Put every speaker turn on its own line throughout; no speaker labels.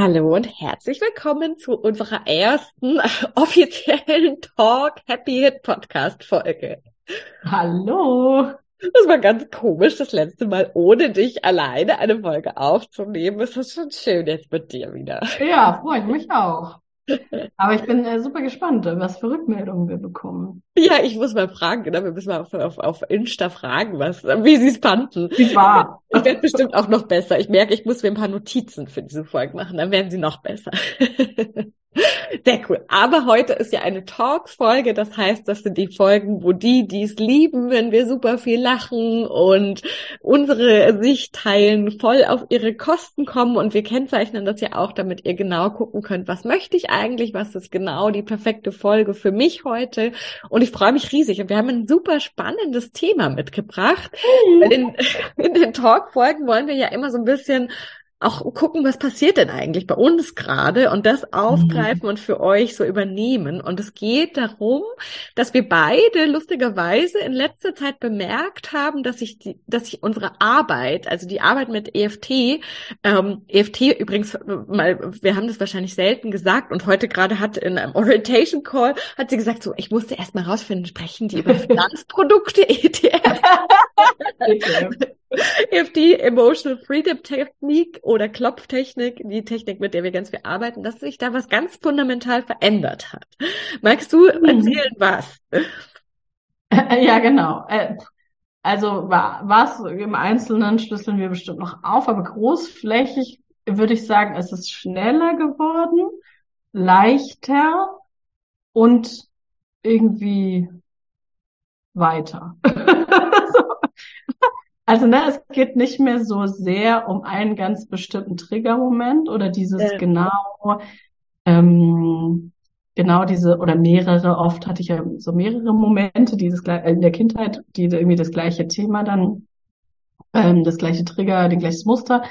Hallo und herzlich willkommen zu unserer ersten offiziellen Talk Happy Hit Podcast Folge.
Hallo.
Das war ganz komisch, das letzte Mal ohne dich alleine eine Folge aufzunehmen. Es ist schon schön jetzt mit dir wieder.
Ja, freut mich auch. Aber ich bin äh, super gespannt, was für Rückmeldungen wir bekommen.
Ja, ich muss mal fragen, genau, wir müssen mal auf, auf, auf Insta fragen, was, wie sie es fanden.
Wie war.
Ich werde bestimmt auch noch besser. Ich merke, ich muss mir ein paar Notizen für diese Folge machen, dann werden sie noch besser. Sehr cool. Aber heute ist ja eine Talk-Folge. Das heißt, das sind die Folgen, wo die, die es lieben, wenn wir super viel lachen und unsere Sicht teilen, voll auf ihre Kosten kommen. Und wir kennzeichnen das ja auch, damit ihr genau gucken könnt, was möchte ich eigentlich? Was ist genau die perfekte Folge für mich heute? Und ich freue mich riesig. Und wir haben ein super spannendes Thema mitgebracht. Mhm. In, in den Talk-Folgen wollen wir ja immer so ein bisschen auch gucken, was passiert denn eigentlich bei uns gerade und das aufgreifen mhm. und für euch so übernehmen. Und es geht darum, dass wir beide lustigerweise in letzter Zeit bemerkt haben, dass ich die, dass ich unsere Arbeit, also die Arbeit mit EFT, ähm, EFT übrigens mal, wir haben das wahrscheinlich selten gesagt und heute gerade hat in einem Orientation Call hat sie gesagt, so, ich musste erst mal rausfinden, sprechen die über Finanzprodukte, ETF. EFT, Emotional Freedom Technik oder Klopftechnik, die Technik, mit der wir ganz viel arbeiten, dass sich da was ganz fundamental verändert hat. Magst du mhm. erzählen, was?
Ja, genau. Äh, also was im Einzelnen schlüsseln wir bestimmt noch auf, aber großflächig würde ich sagen, es ist schneller geworden, leichter und irgendwie weiter. Also ne, es geht nicht mehr so sehr um einen ganz bestimmten Triggermoment oder dieses ja. genau, ähm, genau diese oder mehrere, oft hatte ich ja so mehrere Momente dieses äh, in der Kindheit, die irgendwie das gleiche Thema dann, ähm, das gleiche Trigger, den gleiches Muster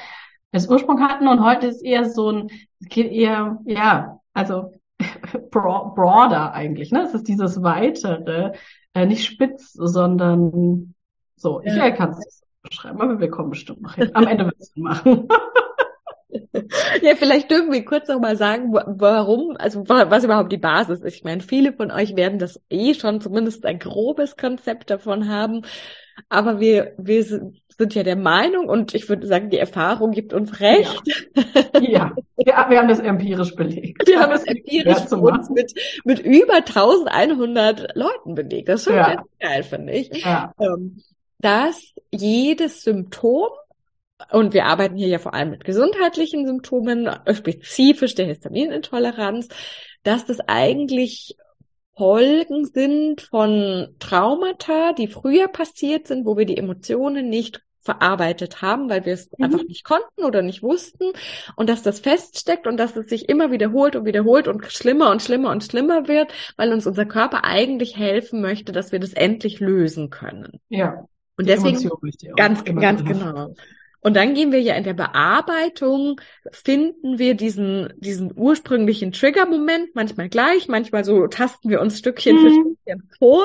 als Ursprung hatten und heute ist eher so ein, es geht eher, ja, also broader eigentlich, ne? Es ist dieses weitere, äh, nicht spitz, sondern so, ja. ich kann es beschreiben, aber wir kommen bestimmt noch hin. Am Ende wird es machen.
Ja, vielleicht dürfen wir kurz noch mal sagen, warum, also was überhaupt die Basis ist. Ich meine, viele von euch werden das eh schon zumindest ein grobes Konzept davon haben. Aber wir, wir sind ja der Meinung und ich würde sagen, die Erfahrung gibt uns recht.
Ja, ja. wir haben das empirisch belegt.
Wir haben das empirisch uns mit, mit über 1100 Leuten belegt. Das ist schon ja. geil, finde ich. Ja. Ähm, dass jedes Symptom, und wir arbeiten hier ja vor allem mit gesundheitlichen Symptomen, spezifisch der Histaminintoleranz, dass das eigentlich Folgen sind von Traumata, die früher passiert sind, wo wir die Emotionen nicht verarbeitet haben, weil wir es mhm. einfach nicht konnten oder nicht wussten und dass das feststeckt und dass es sich immer wiederholt und wiederholt und schlimmer und schlimmer und schlimmer wird, weil uns unser Körper eigentlich helfen möchte, dass wir das endlich lösen können.
Ja.
Und deswegen, ganz, ganz genau. Und dann gehen wir ja in der Bearbeitung, finden wir diesen, diesen ursprünglichen Trigger-Moment, manchmal gleich, manchmal so tasten wir uns Stückchen mhm. für Stückchen vor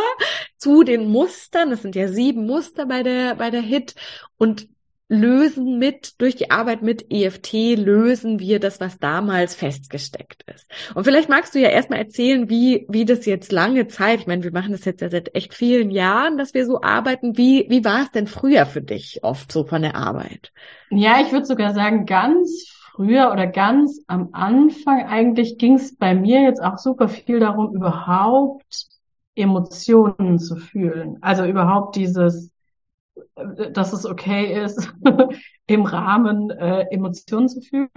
zu den Mustern. Das sind ja sieben Muster bei der, bei der Hit. Und lösen mit, durch die Arbeit mit EFT lösen wir das, was damals festgesteckt ist. Und vielleicht magst du ja erstmal erzählen, wie, wie das jetzt lange Zeit, ich meine, wir machen das jetzt ja seit echt vielen Jahren, dass wir so arbeiten. Wie, wie war es denn früher für dich oft so von der Arbeit?
Ja, ich würde sogar sagen, ganz früher oder ganz am Anfang eigentlich ging es bei mir jetzt auch super viel darum, überhaupt Emotionen zu fühlen. Also überhaupt dieses dass es okay ist, im Rahmen äh, Emotionen zu fühlen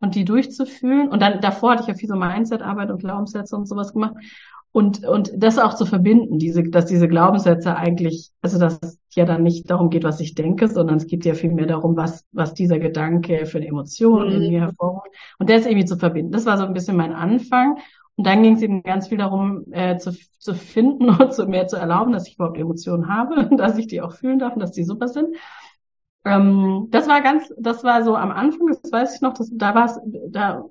und die durchzufühlen. Und dann davor hatte ich ja viel so Mindset-Arbeit und Glaubenssätze und sowas gemacht. Und, und das auch zu verbinden, diese, dass diese Glaubenssätze eigentlich, also dass es ja dann nicht darum geht, was ich denke, sondern es geht ja viel mehr darum, was, was dieser Gedanke für eine Emotion in mir hervorruft. Und das irgendwie zu verbinden. Das war so ein bisschen mein Anfang. Und dann ging es eben ganz viel darum, äh, zu, zu finden und zu mehr zu erlauben, dass ich überhaupt Emotionen habe, dass ich die auch fühlen darf und dass die super sind. Ähm, das war ganz, das war so am Anfang, das weiß ich noch, dass, da war es, da,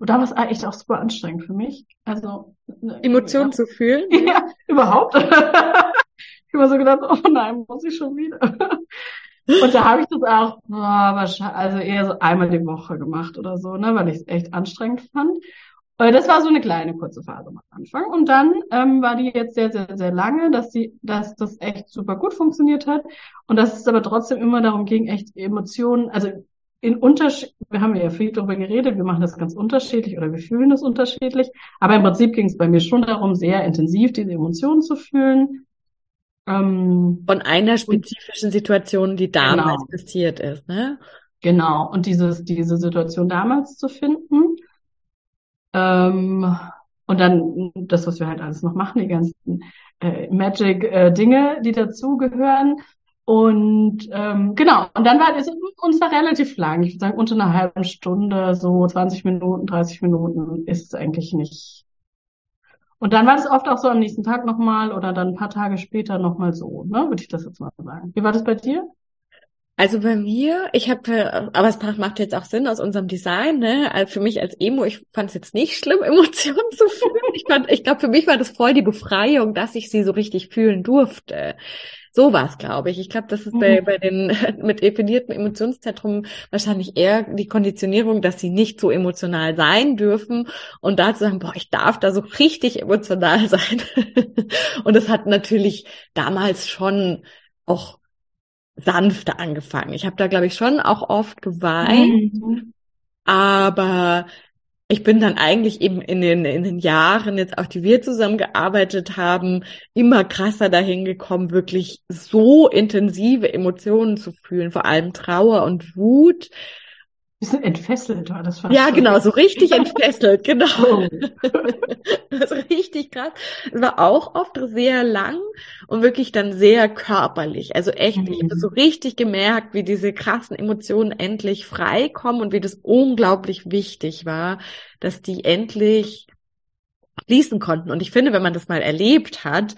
da war es echt auch super anstrengend für mich. Also
ne, Emotionen ja. zu fühlen?
Ja, überhaupt. ich habe immer so gedacht, oh nein, muss ich schon wieder. Und da habe ich das auch, oh, wahrscheinlich, also eher so einmal die Woche gemacht oder so, ne, weil ich es echt anstrengend fand. Äh, das war so eine kleine kurze Phase am Anfang. Und dann ähm, war die jetzt sehr, sehr, sehr lange, dass die, dass das echt super gut funktioniert hat. Und dass es aber trotzdem immer darum ging, echt Emotionen, also in Unterschied, wir haben ja viel darüber geredet, wir machen das ganz unterschiedlich oder wir fühlen das unterschiedlich. Aber im Prinzip ging es bei mir schon darum, sehr intensiv diese Emotionen zu fühlen.
Ähm, Von einer spezifischen Situation, die damals genau. passiert ist, ne?
Genau. Und dieses, diese Situation damals zu finden. Ähm, und dann das, was wir halt alles noch machen, die ganzen äh, Magic-Dinge, äh, die dazugehören. Und ähm, genau, und dann war es uns war relativ lang. Ich würde sagen, unter einer halben Stunde, so 20 Minuten, 30 Minuten ist es eigentlich nicht. Und dann war es oft auch so am nächsten Tag nochmal oder dann ein paar Tage später nochmal so, ne? Würde ich das jetzt mal sagen. Wie war das bei dir?
Also bei mir, ich habe, aber es macht jetzt auch Sinn aus unserem Design, ne? Also für mich als Emo, ich fand es jetzt nicht schlimm, Emotionen zu fühlen. Ich fand, ich glaube, für mich war das voll die Befreiung, dass ich sie so richtig fühlen durfte. So war es, glaube ich. Ich glaube, das ist mhm. bei, bei den mit definierten Emotionszentrum wahrscheinlich eher die Konditionierung, dass sie nicht so emotional sein dürfen und da zu sagen, boah, ich darf da so richtig emotional sein. und das hat natürlich damals schon auch sanfter angefangen. Ich habe da, glaube ich, schon auch oft geweint, mhm. aber ich bin dann eigentlich eben in den, in den Jahren, jetzt auch die wir zusammengearbeitet haben, immer krasser dahin gekommen, wirklich so intensive Emotionen zu fühlen, vor allem Trauer und Wut,
bisschen entfesselt war das.
Ja, genau, so richtig entfesselt, genau. Oh. das ist richtig krass. Es war auch oft sehr lang und wirklich dann sehr körperlich. Also echt, mhm. ich habe so richtig gemerkt, wie diese krassen Emotionen endlich frei kommen und wie das unglaublich wichtig war, dass die endlich fließen konnten. Und ich finde, wenn man das mal erlebt hat,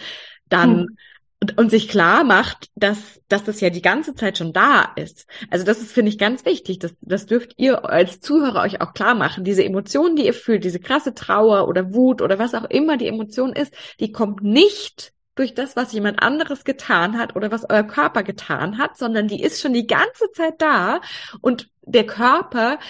dann mhm und, und sich klar macht, dass, dass das ja die ganze Zeit schon da ist. Also das ist, finde ich, ganz wichtig. Das, das dürft ihr als Zuhörer euch auch klar machen. Diese Emotionen, die ihr fühlt, diese krasse Trauer oder Wut oder was auch immer die Emotion ist, die kommt nicht durch das, was jemand anderes getan hat oder was euer Körper getan hat, sondern die ist schon die ganze Zeit da und der Körper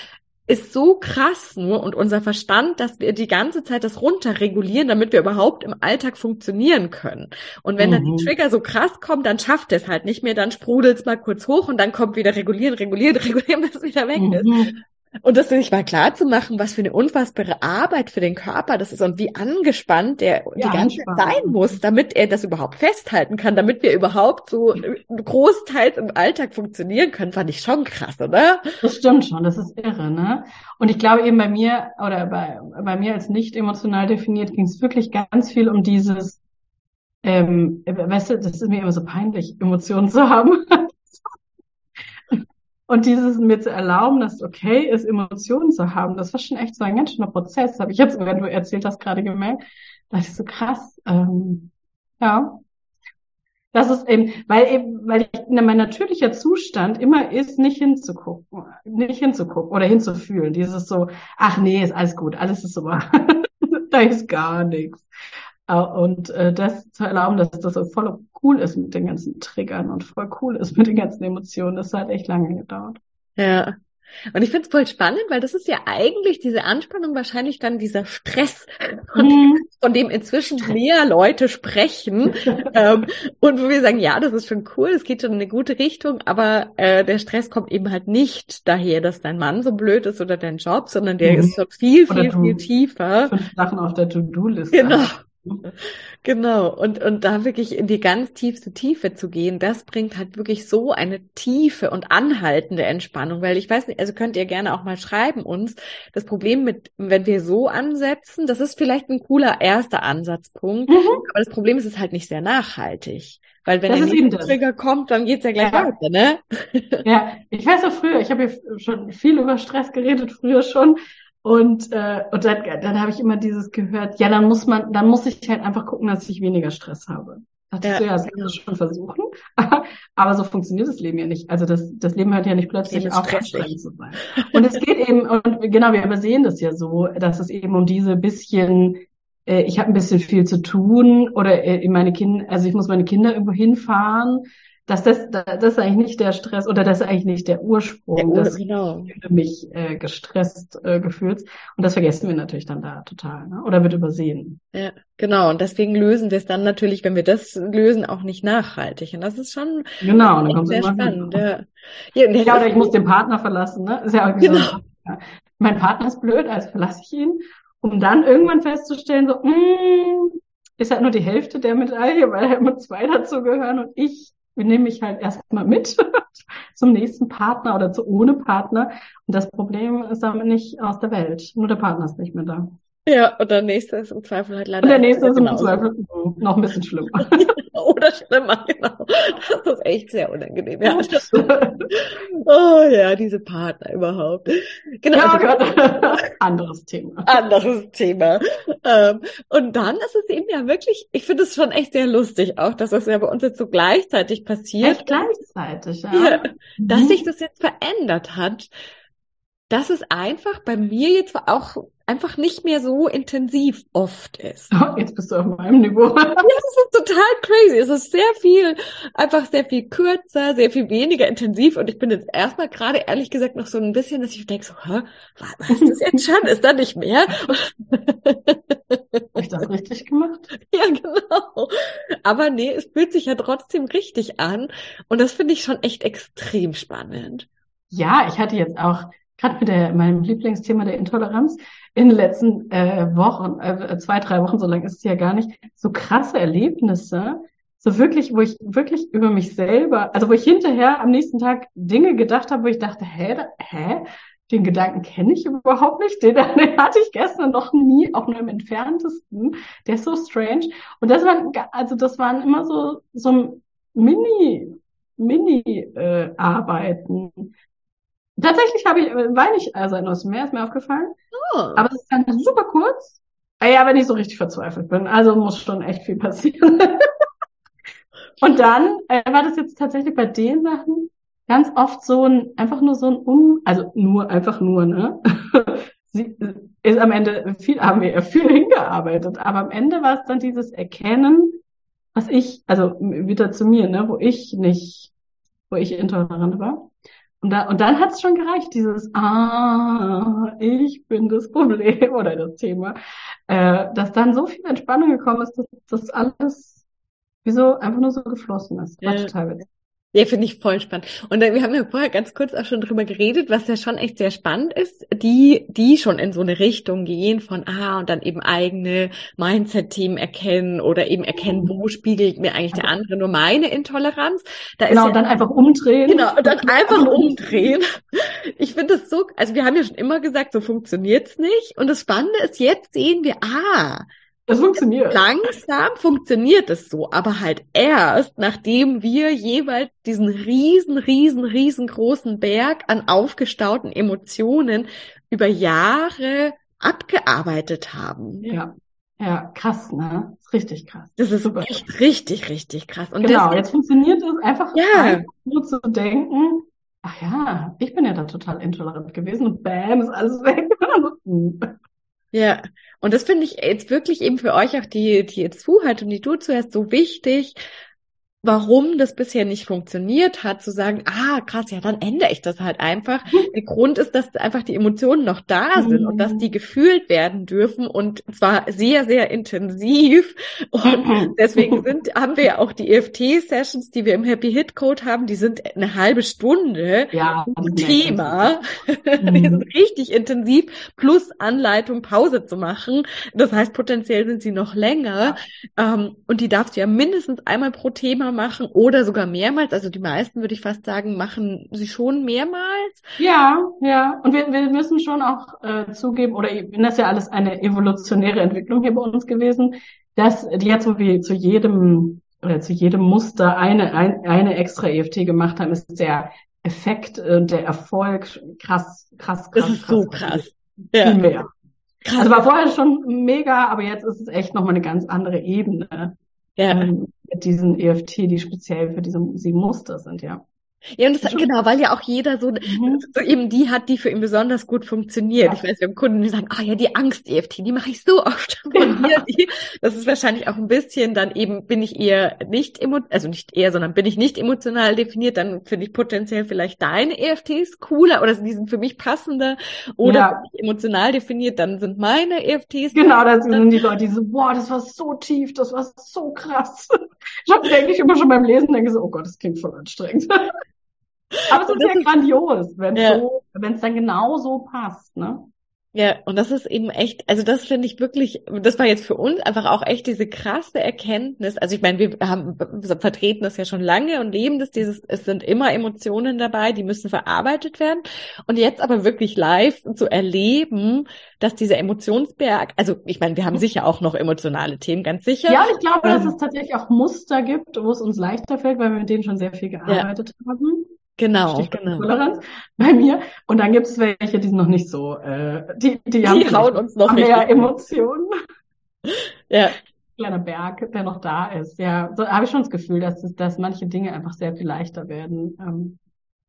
ist so krass nur und unser Verstand, dass wir die ganze Zeit das runterregulieren, damit wir überhaupt im Alltag funktionieren können. Und wenn mhm. dann die mhm. Trigger so krass kommen, dann schafft es halt nicht mehr, dann sprudelt es mal kurz hoch und dann kommt wieder regulieren, regulieren, regulieren, bis es wieder weg mhm. ist. Und das sich mal klar zu machen, was für eine unfassbare Arbeit für den Körper das ist und wie angespannt der ja, die ganze Zeit sein muss, damit er das überhaupt festhalten kann, damit wir überhaupt so großteils im Alltag funktionieren können, fand ich schon krass, oder?
Das stimmt schon, das ist irre, ne? Und ich glaube eben bei mir oder bei, bei mir als nicht emotional definiert ging es wirklich ganz viel um dieses, ähm, weißt du, das ist mir immer so peinlich, Emotionen zu haben. Und dieses mir zu erlauben, dass es okay ist, Emotionen zu haben, das war schon echt so ein ganz schöner Prozess. Habe ich jetzt, wenn du erzählt hast, gerade gemerkt, dass ich so krass, ähm, ja. Das ist eben, weil eben, weil ich, mein natürlicher Zustand immer ist, nicht hinzugucken, nicht hinzugucken oder hinzufühlen. Dieses so, ach nee, ist alles gut, alles ist super. da ist gar nichts. Und äh, das zu erlauben, dass das so voll cool ist mit den ganzen Triggern und voll cool ist mit den ganzen Emotionen, das hat echt lange gedauert.
Ja, und ich finde es voll spannend, weil das ist ja eigentlich diese Anspannung wahrscheinlich dann dieser Stress, von, mhm. von dem inzwischen mehr Leute sprechen. ähm, und wo wir sagen, ja, das ist schon cool, es geht schon in eine gute Richtung, aber äh, der Stress kommt eben halt nicht daher, dass dein Mann so blöd ist oder dein Job, sondern der mhm. ist schon viel, viel, viel tiefer.
Fünf Sachen auf der To-Do-Liste.
Genau. Genau, und, und da wirklich in die ganz tiefste Tiefe zu gehen, das bringt halt wirklich so eine tiefe und anhaltende Entspannung, weil ich weiß nicht, also könnt ihr gerne auch mal schreiben uns, das Problem mit, wenn wir so ansetzen, das ist vielleicht ein cooler erster Ansatzpunkt, mhm. aber das Problem ist, es ist halt nicht sehr nachhaltig. Weil wenn das der nächste Trigger kommt, dann geht's ja gleich ja. weiter, ne?
Ja, ich weiß auch früher, ich habe ja schon viel über Stress geredet, früher schon. Und, äh, und dann, dann habe ich immer dieses gehört, ja, dann muss man, dann muss ich halt einfach gucken, dass ich weniger Stress habe. Dachte ja. ich so, ja, das kannst du schon versuchen. Aber so funktioniert das Leben ja nicht. Also das, das Leben hört ja nicht plötzlich auf, anstrengend zu sein. Und es geht eben, und genau, wir übersehen das ja so, dass es eben um diese bisschen, äh, ich habe ein bisschen viel zu tun oder äh, meine Kinder, also ich muss meine Kinder irgendwo hinfahren dass das, das ist eigentlich nicht der Stress oder das ist eigentlich nicht der Ursprung der Ur, des genau. mich äh, gestresst äh, Gefühls. Und das vergessen wir natürlich dann da total, ne? oder wird übersehen.
Ja, genau. Und deswegen lösen wir es dann natürlich, wenn wir das lösen, auch nicht nachhaltig. Und das ist schon
genau, dann kommt sehr spannend. Ja. Ja, ja, oder ich muss den Partner verlassen, ne? Ist ja irgendwie genau. so, ja. Mein Partner ist blöd, also verlasse ich ihn, um dann irgendwann festzustellen, so, mm, ist halt nur die Hälfte der Medaille, weil halt immer zwei dazu gehören und ich nehme mich halt erstmal mit zum nächsten Partner oder zu ohne Partner. Und das Problem ist damit nicht aus der Welt. Nur der Partner ist nicht mehr da.
Ja, und der nächste ist im Zweifel halt leider.
Und der nächste ist im Zweifel noch ein bisschen schlimmer.
Oder schlimmer, genau. Das ist echt sehr unangenehm. Ja. oh ja, diese Partner überhaupt.
Genau. Ja, also, anderes Thema.
Anderes Thema. Ähm, und dann ist es eben ja wirklich, ich finde es schon echt sehr lustig auch, dass das ja bei uns jetzt so gleichzeitig passiert.
Echt gleichzeitig, ja. ja
dass mhm. sich das jetzt verändert hat dass es einfach bei mir jetzt auch einfach nicht mehr so intensiv oft ist.
Oh, jetzt bist du auf meinem Niveau. ja,
das ist total crazy. Es ist sehr viel, einfach sehr viel kürzer, sehr viel weniger intensiv. Und ich bin jetzt erstmal gerade ehrlich gesagt noch so ein bisschen, dass ich denke so, hä, was ist das jetzt schon? Ist da nicht mehr?
Habe ich das richtig gemacht?
Ja, genau. Aber nee, es fühlt sich ja trotzdem richtig an. Und das finde ich schon echt extrem spannend.
Ja, ich hatte jetzt auch gerade mit der, meinem Lieblingsthema der Intoleranz in den letzten äh, Wochen, äh, zwei, drei Wochen, so lang ist es ja gar nicht, so krasse Erlebnisse, so wirklich, wo ich wirklich über mich selber, also wo ich hinterher am nächsten Tag Dinge gedacht habe, wo ich dachte, hä, da, hä, den Gedanken kenne ich überhaupt nicht, den, den hatte ich gestern noch nie, auch nur im entferntesten, der ist so strange. Und das waren, also das waren immer so, so Mini, Mini-Arbeiten, äh, Tatsächlich habe ich, weine ich also ein neues Meer, ist mir aufgefallen. Oh. Aber es ist dann super kurz. Ah ja, wenn ich so richtig verzweifelt bin. Also muss schon echt viel passieren. Und dann äh, war das jetzt tatsächlich bei den Sachen ganz oft so ein, einfach nur so ein Um, also nur, einfach nur, ne? Sie ist am Ende viel, haben wir ja viel hingearbeitet, aber am Ende war es dann dieses Erkennen, was ich, also wieder zu mir, ne, wo ich nicht, wo ich intolerant war. Und, da, und dann hat es schon gereicht, dieses Ah, ich bin das Problem oder das Thema, äh, dass dann so viel Entspannung gekommen ist, dass das alles wie so einfach nur so geflossen ist. War ja. total witzig.
Ja, finde ich voll spannend. Und wir haben ja vorher ganz kurz auch schon drüber geredet, was ja schon echt sehr spannend ist, die, die schon in so eine Richtung gehen von, ah, und dann eben eigene Mindset-Themen erkennen oder eben erkennen, wo spiegelt mir eigentlich der andere nur meine Intoleranz.
Da genau, ist ja, dann einfach umdrehen.
Genau, und dann einfach umdrehen. Ich finde das so, also wir haben ja schon immer gesagt, so funktioniert's nicht. Und das Spannende ist, jetzt sehen wir, ah,
das funktioniert.
Langsam funktioniert es so, aber halt erst, nachdem wir jeweils diesen riesen, riesen, riesengroßen Berg an aufgestauten Emotionen über Jahre abgearbeitet haben.
Ja. Ja, krass, ne? Ist richtig krass.
Das ist Super. echt richtig, richtig krass.
Und genau, jetzt funktioniert es einfach, ja. nur zu denken, ach ja, ich bin ja da total intolerant gewesen und bam, ist alles weg.
Ja, und das finde ich jetzt wirklich eben für euch auch, die, die jetzt zuhört und die du zuhörst, so wichtig, warum das bisher nicht funktioniert hat, zu sagen, ah, krass, ja, dann ändere ich das halt einfach. Der Grund ist, dass einfach die Emotionen noch da sind und dass die gefühlt werden dürfen und zwar sehr, sehr intensiv. Und deswegen sind, haben wir ja auch die EFT-Sessions, die wir im Happy Hit Code haben, die sind eine halbe Stunde
ja,
Thema. die sind richtig intensiv, plus Anleitung, Pause zu machen. Das heißt, potenziell sind sie noch länger. Ja. Ähm, und die darfst du ja mindestens einmal pro Thema machen oder sogar mehrmals. Also die meisten, würde ich fast sagen, machen sie schon mehrmals.
Ja, ja. Und wir, wir müssen schon auch äh, zugeben, oder das ist ja alles eine evolutionäre Entwicklung hier bei uns gewesen, dass die jetzt so wie zu jedem oder zu jedem Muster eine, ein, eine extra EFT gemacht haben, ist der Effekt, äh, der Erfolg krass, krass, krass.
Das ist krass, so krass.
Ja. Viel mehr. Krass. Also war vorher schon mega, aber jetzt ist es echt nochmal eine ganz andere Ebene. Ja. Ähm, mit diesen EFT, die speziell für diese sieben Muster sind, ja.
Ja, und das, genau, weil ja auch jeder so, mhm. so eben die hat, die für ihn besonders gut funktioniert. Ja. Ich weiß, wir haben Kunden, die sagen, ah ja, die Angst-EFT, die mache ich so oft. Die, das ist wahrscheinlich auch ein bisschen, dann eben bin ich eher nicht, emo also nicht eher, sondern bin ich nicht emotional definiert, dann finde ich potenziell vielleicht deine EFTs cooler oder die sind für mich passender. Oder ja. emotional definiert, dann sind meine EFTs.
Genau, das sind die Leute, die so, boah, das war so tief, das war so krass. Ich habe denke ich immer schon beim Lesen, denke so, oh Gott, das klingt voll anstrengend. Aber es ist ja grandios, wenn es ja. so, wenn es dann genau so passt, ne?
Ja, und das ist eben echt, also das finde ich wirklich, das war jetzt für uns einfach auch echt diese krasse Erkenntnis. Also ich meine, wir haben wir vertreten das ja schon lange und leben das, dieses, es sind immer Emotionen dabei, die müssen verarbeitet werden. Und jetzt aber wirklich live zu erleben, dass dieser Emotionsberg, also ich meine, wir haben sicher auch noch emotionale Themen, ganz sicher.
Ja, ich glaube, ähm, dass es tatsächlich auch Muster gibt, wo es uns leichter fällt, weil wir mit denen schon sehr viel gearbeitet ja. haben.
Genau, genau.
Toleranz bei mir. Und dann gibt es welche, die sind noch nicht so, äh, die, die,
die haben hauen uns noch
mehr Emotionen.
Ja.
Kleiner Berg, der noch da ist. Ja, so habe ich schon das Gefühl, dass, dass manche Dinge einfach sehr viel leichter werden. Ähm,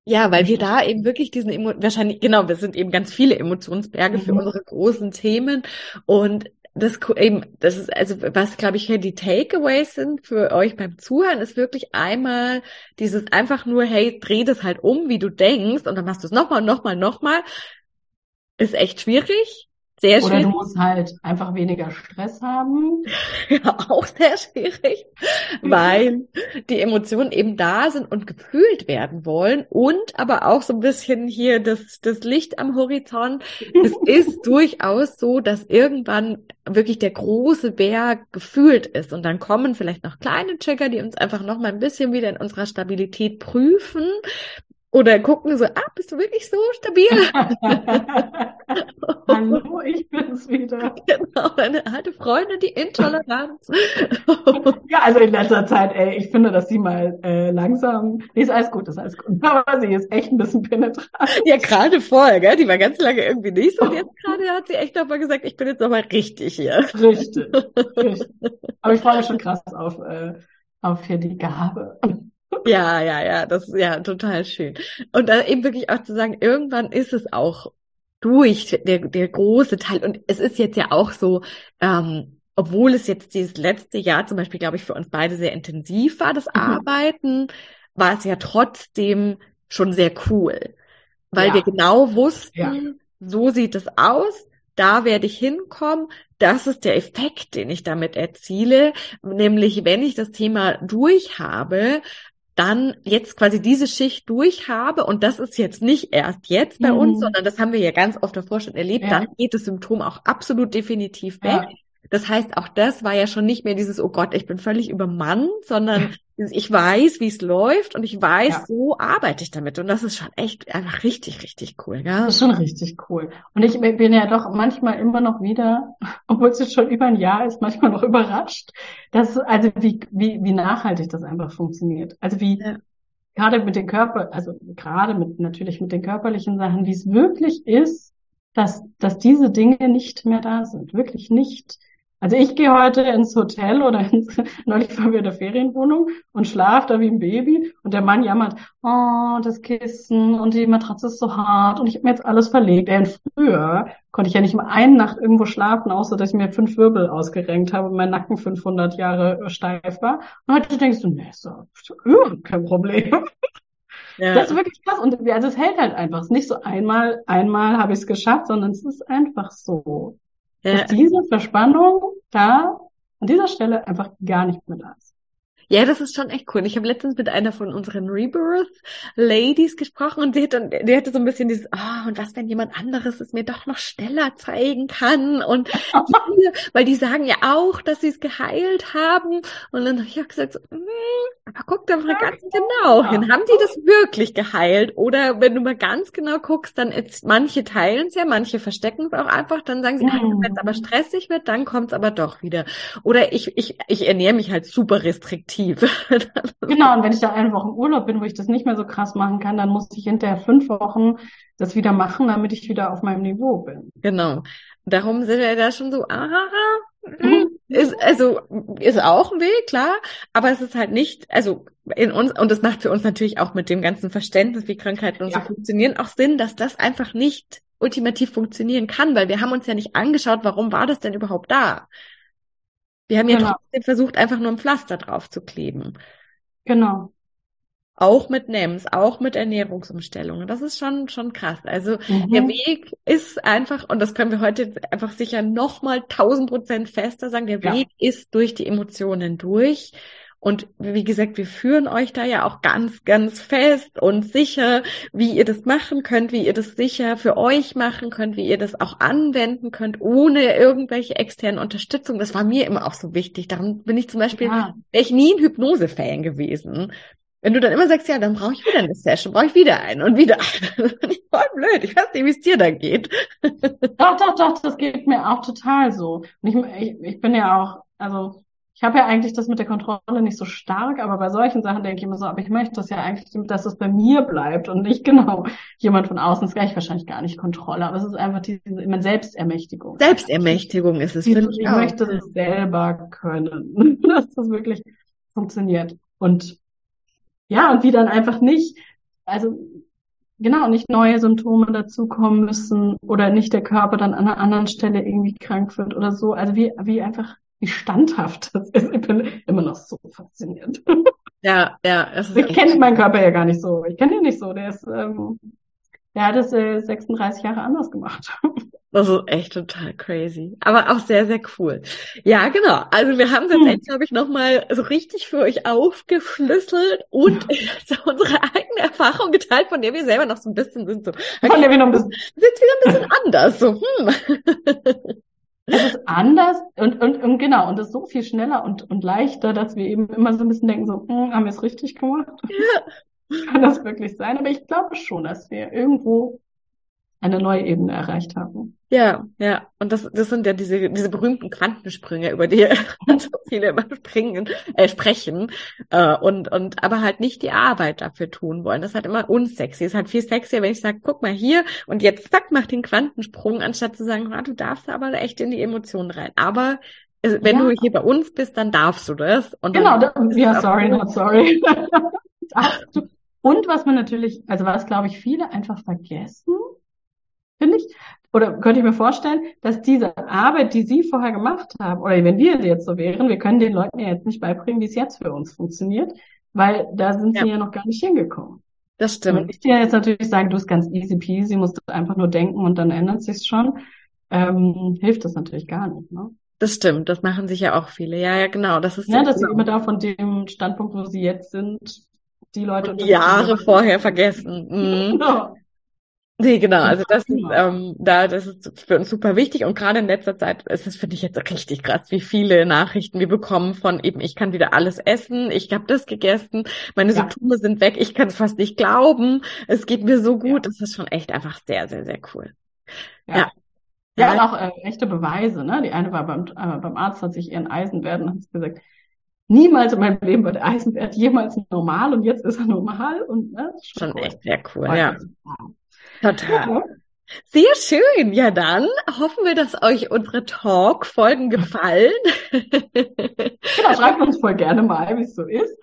ja, weil wir da eben wirklich diesen Emo wahrscheinlich, genau, wir sind eben ganz viele Emotionsberge mhm. für unsere großen Themen und das eben, das ist also was glaube ich hier die Takeaways sind für euch beim Zuhören ist wirklich einmal dieses einfach nur hey dreh das halt um wie du denkst und dann machst du es nochmal nochmal nochmal ist echt schwierig sehr schwierig.
Oder du musst halt einfach weniger Stress haben.
Ja, auch sehr schwierig, weil die Emotionen eben da sind und gefühlt werden wollen und aber auch so ein bisschen hier das, das Licht am Horizont. Es ist durchaus so, dass irgendwann wirklich der große Berg gefühlt ist und dann kommen vielleicht noch kleine Trigger, die uns einfach noch mal ein bisschen wieder in unserer Stabilität prüfen, oder gucken so, ah, bist du wirklich so stabil?
Hallo, ich bin's wieder.
Genau, deine alte Freundin, die Intoleranz.
ja, also in letzter Zeit, ey, ich finde, dass sie mal äh, langsam, nee, ist alles gut, ist alles gut. Aber sie ist echt ein bisschen penetrant.
Ja, gerade voll, gell? Die war ganz lange irgendwie nicht so. Und jetzt gerade hat sie echt nochmal gesagt, ich bin jetzt nochmal richtig hier.
Richtig, richtig. Aber ich freue mich schon krass auf, äh, auf hier die Gabe.
Ja, ja, ja, das ist ja total schön. Und da eben wirklich auch zu sagen, irgendwann ist es auch durch der, der große Teil. Und es ist jetzt ja auch so, ähm, obwohl es jetzt dieses letzte Jahr zum Beispiel, glaube ich, für uns beide sehr intensiv war, das mhm. Arbeiten, war es ja trotzdem schon sehr cool. Weil ja. wir genau wussten, ja. so sieht es aus, da werde ich hinkommen, das ist der Effekt, den ich damit erziele, nämlich wenn ich das Thema durch habe, dann jetzt quasi diese Schicht durch habe und das ist jetzt nicht erst jetzt bei mhm. uns, sondern das haben wir ja ganz oft davor schon erlebt, ja. dann geht das Symptom auch absolut definitiv weg. Ja. Das heißt, auch das war ja schon nicht mehr dieses, oh Gott, ich bin völlig übermannt, sondern ich weiß, wie es läuft und ich weiß, ja. so arbeite ich damit. Und das ist schon echt einfach richtig, richtig cool. Gell?
Das ist schon richtig cool. Und ich bin ja doch manchmal immer noch wieder, obwohl es jetzt schon über ein Jahr ist, manchmal noch überrascht, dass, also wie, wie, wie nachhaltig das einfach funktioniert. Also wie, ja. gerade mit den Körper, also gerade mit, natürlich mit den körperlichen Sachen, wie es wirklich ist, dass, dass diese Dinge nicht mehr da sind. Wirklich nicht Also ich gehe heute ins Hotel oder ins, neulich waren wir in der Ferienwohnung und schlafe da wie ein Baby und der Mann jammert, oh, das Kissen und die Matratze ist so hart und ich habe mir jetzt alles verlegt. Ey, früher konnte ich ja nicht mal eine Nacht irgendwo schlafen, außer dass ich mir fünf Wirbel ausgerenkt habe und mein Nacken 500 Jahre steif war. Und heute denkst du, nee, ist doch kein Problem. Ja. Das ist wirklich krass. Und also es hält halt einfach. Es ist nicht so einmal, einmal habe ich es geschafft, sondern es ist einfach so. Ja. Dass diese Verspannung da an dieser Stelle einfach gar nicht mehr da ist.
Ja, das ist schon echt cool. Ich habe letztens mit einer von unseren Rebirth-Ladies gesprochen und sie hat dann, die hatte so ein bisschen dieses, ah, oh, und was, wenn jemand anderes es mir doch noch schneller zeigen kann? Und weil die sagen ja auch, dass sie es geheilt haben. Und dann habe ich auch gesagt, so, mm, aber guck da mal ganz genau hin. Haben die das wirklich geheilt? Oder wenn du mal ganz genau guckst, dann ist, manche teilen es ja, manche verstecken es auch einfach, dann sagen sie, mhm. ah, wenn es aber stressig wird, dann kommt es aber doch wieder. Oder ich, ich, ich ernähre mich halt super restriktiv
genau, und wenn ich da eine Woche im Urlaub bin, wo ich das nicht mehr so krass machen kann, dann muss ich hinterher fünf Wochen das wieder machen, damit ich wieder auf meinem Niveau bin.
Genau. Darum sind wir da schon so, ah, mhm. Ist, also ist auch ein Weg, klar, aber es ist halt nicht, also in uns, und das macht für uns natürlich auch mit dem ganzen Verständnis, wie Krankheiten und ja. so funktionieren, auch Sinn, dass das einfach nicht ultimativ funktionieren kann, weil wir haben uns ja nicht angeschaut, warum war das denn überhaupt da? Wir haben genau. ja trotzdem versucht, einfach nur ein Pflaster drauf zu kleben.
Genau.
Auch mit NEMS, auch mit Ernährungsumstellungen. Das ist schon, schon krass. Also mhm. der Weg ist einfach, und das können wir heute einfach sicher nochmal tausend Prozent fester sagen, der ja. Weg ist durch die Emotionen durch. Und wie gesagt, wir führen euch da ja auch ganz, ganz fest und sicher, wie ihr das machen könnt, wie ihr das sicher für euch machen könnt, wie ihr das auch anwenden könnt, ohne irgendwelche externen Unterstützung. Das war mir immer auch so wichtig. Darum bin ich zum Beispiel, ja. wäre ich nie ein Hypnose-Fan gewesen. Wenn du dann immer sagst, ja, dann brauche ich wieder eine Session, brauche ich wieder einen und wieder ich voll blöd. Ich weiß nicht, wie es dir da geht.
Doch, doch, doch, das geht mir auch total so. Und ich, ich, ich bin ja auch, also ich habe ja eigentlich das mit der Kontrolle nicht so stark, aber bei solchen Sachen denke ich immer so, aber ich möchte das ja eigentlich, dass es bei mir bleibt und nicht genau jemand von außen. Das gleich wahrscheinlich gar nicht Kontrolle, aber es ist einfach diese immer Selbstermächtigung.
Selbstermächtigung ist es.
Ich, ich, ich möchte es selber können, dass das wirklich funktioniert. Und ja, und wie dann einfach nicht, also genau, nicht neue Symptome dazukommen müssen oder nicht der Körper dann an einer anderen Stelle irgendwie krank wird oder so. Also wie, wie einfach wie standhaft das ist. Ich bin immer noch so fasziniert.
Ja, ja.
Es ist ich kenne meinen Körper ja gar nicht so. Ich kenne ihn nicht so. Der ist, ähm, der hat es äh, 36 Jahre anders gemacht.
Das ist echt total crazy. Aber auch sehr, sehr cool. Ja, genau. Also wir haben es jetzt, hm. glaube ich, nochmal so richtig für euch aufgeschlüsselt und unsere eigene Erfahrung geteilt, von der wir selber noch so ein bisschen sind. So, okay, von der wir noch ein bisschen, sind wieder ein bisschen anders. So, hm.
Es ist anders und, und, und genau, und es ist so viel schneller und, und leichter, dass wir eben immer so ein bisschen denken, so, hm, haben wir es richtig gemacht? Ja. Kann das wirklich sein? Aber ich glaube schon, dass wir irgendwo eine neue Ebene erreicht haben.
Ja, ja. Und das, das sind ja diese, diese berühmten Quantensprünge, über die so viele immer springen, äh, sprechen, äh, und, und aber halt nicht die Arbeit dafür tun wollen. Das ist halt immer unsexy. Es ist halt viel sexier, wenn ich sage, guck mal hier und jetzt zack, mach den Quantensprung, anstatt zu sagen, du darfst aber echt in die Emotionen rein. Aber äh, wenn ja. du hier bei uns bist, dann darfst du das.
Und genau, das, ja, sorry, not sorry. und was man natürlich, also was glaube ich viele einfach vergessen, finde ich, oder könnte ich mir vorstellen, dass diese Arbeit, die Sie vorher gemacht haben, oder wenn wir jetzt so wären, wir können den Leuten ja jetzt nicht beibringen, wie es jetzt für uns funktioniert, weil da sind ja. sie ja noch gar nicht hingekommen.
Das stimmt.
Und ich dir jetzt natürlich sagen, du bist ganz easy peasy, musst einfach nur denken und dann ändert sich's schon, ähm, hilft das natürlich gar nicht, ne?
Das stimmt, das machen sich ja auch viele. Ja, ja, genau. Das ist
ja, dass sie immer da von dem Standpunkt, wo sie jetzt sind, die Leute
Jahre vorher vergessen. Mhm. Genau. Nee, genau. Also das ist, ähm, da, das ist für uns super wichtig und gerade in letzter Zeit ist es, finde ich, jetzt richtig krass, wie viele Nachrichten wir bekommen von eben, ich kann wieder alles essen, ich habe das gegessen, meine ja. Symptome sind weg, ich kann es fast nicht glauben, es geht mir so gut. Ja. Das ist schon echt einfach sehr, sehr, sehr cool.
Ja. Ja, ja und auch äh, echte Beweise, ne? Die eine war beim, äh, beim Arzt, hat sich ihren Eisenwert und hat gesagt, niemals in meinem Leben war der Eisenwert jemals normal und jetzt ist er normal und
ne, schon, schon cool. echt sehr cool, ja. Total. Sehr schön. Ja, dann hoffen wir, dass euch unsere Talk-Folgen gefallen.
genau, schreibt uns voll gerne mal, wie es so ist.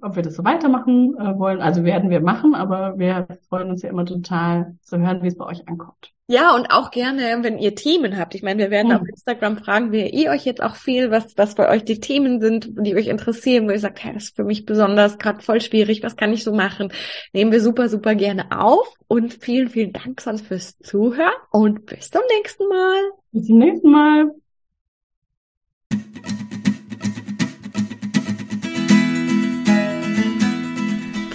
Ob wir das so weitermachen äh, wollen. Also werden wir machen, aber wir freuen uns ja immer total zu hören, wie es bei euch ankommt.
Ja, und auch gerne, wenn ihr Themen habt. Ich meine, wir werden mhm. auf Instagram fragen, wie ihr euch jetzt auch viel, was, was bei euch die Themen sind, die euch interessieren, wo ihr sagt, hey, das ist für mich besonders gerade voll schwierig, was kann ich so machen? Nehmen wir super, super gerne auf. Und vielen, vielen Dank sonst fürs Zuhören und bis zum nächsten Mal.
Bis zum nächsten Mal.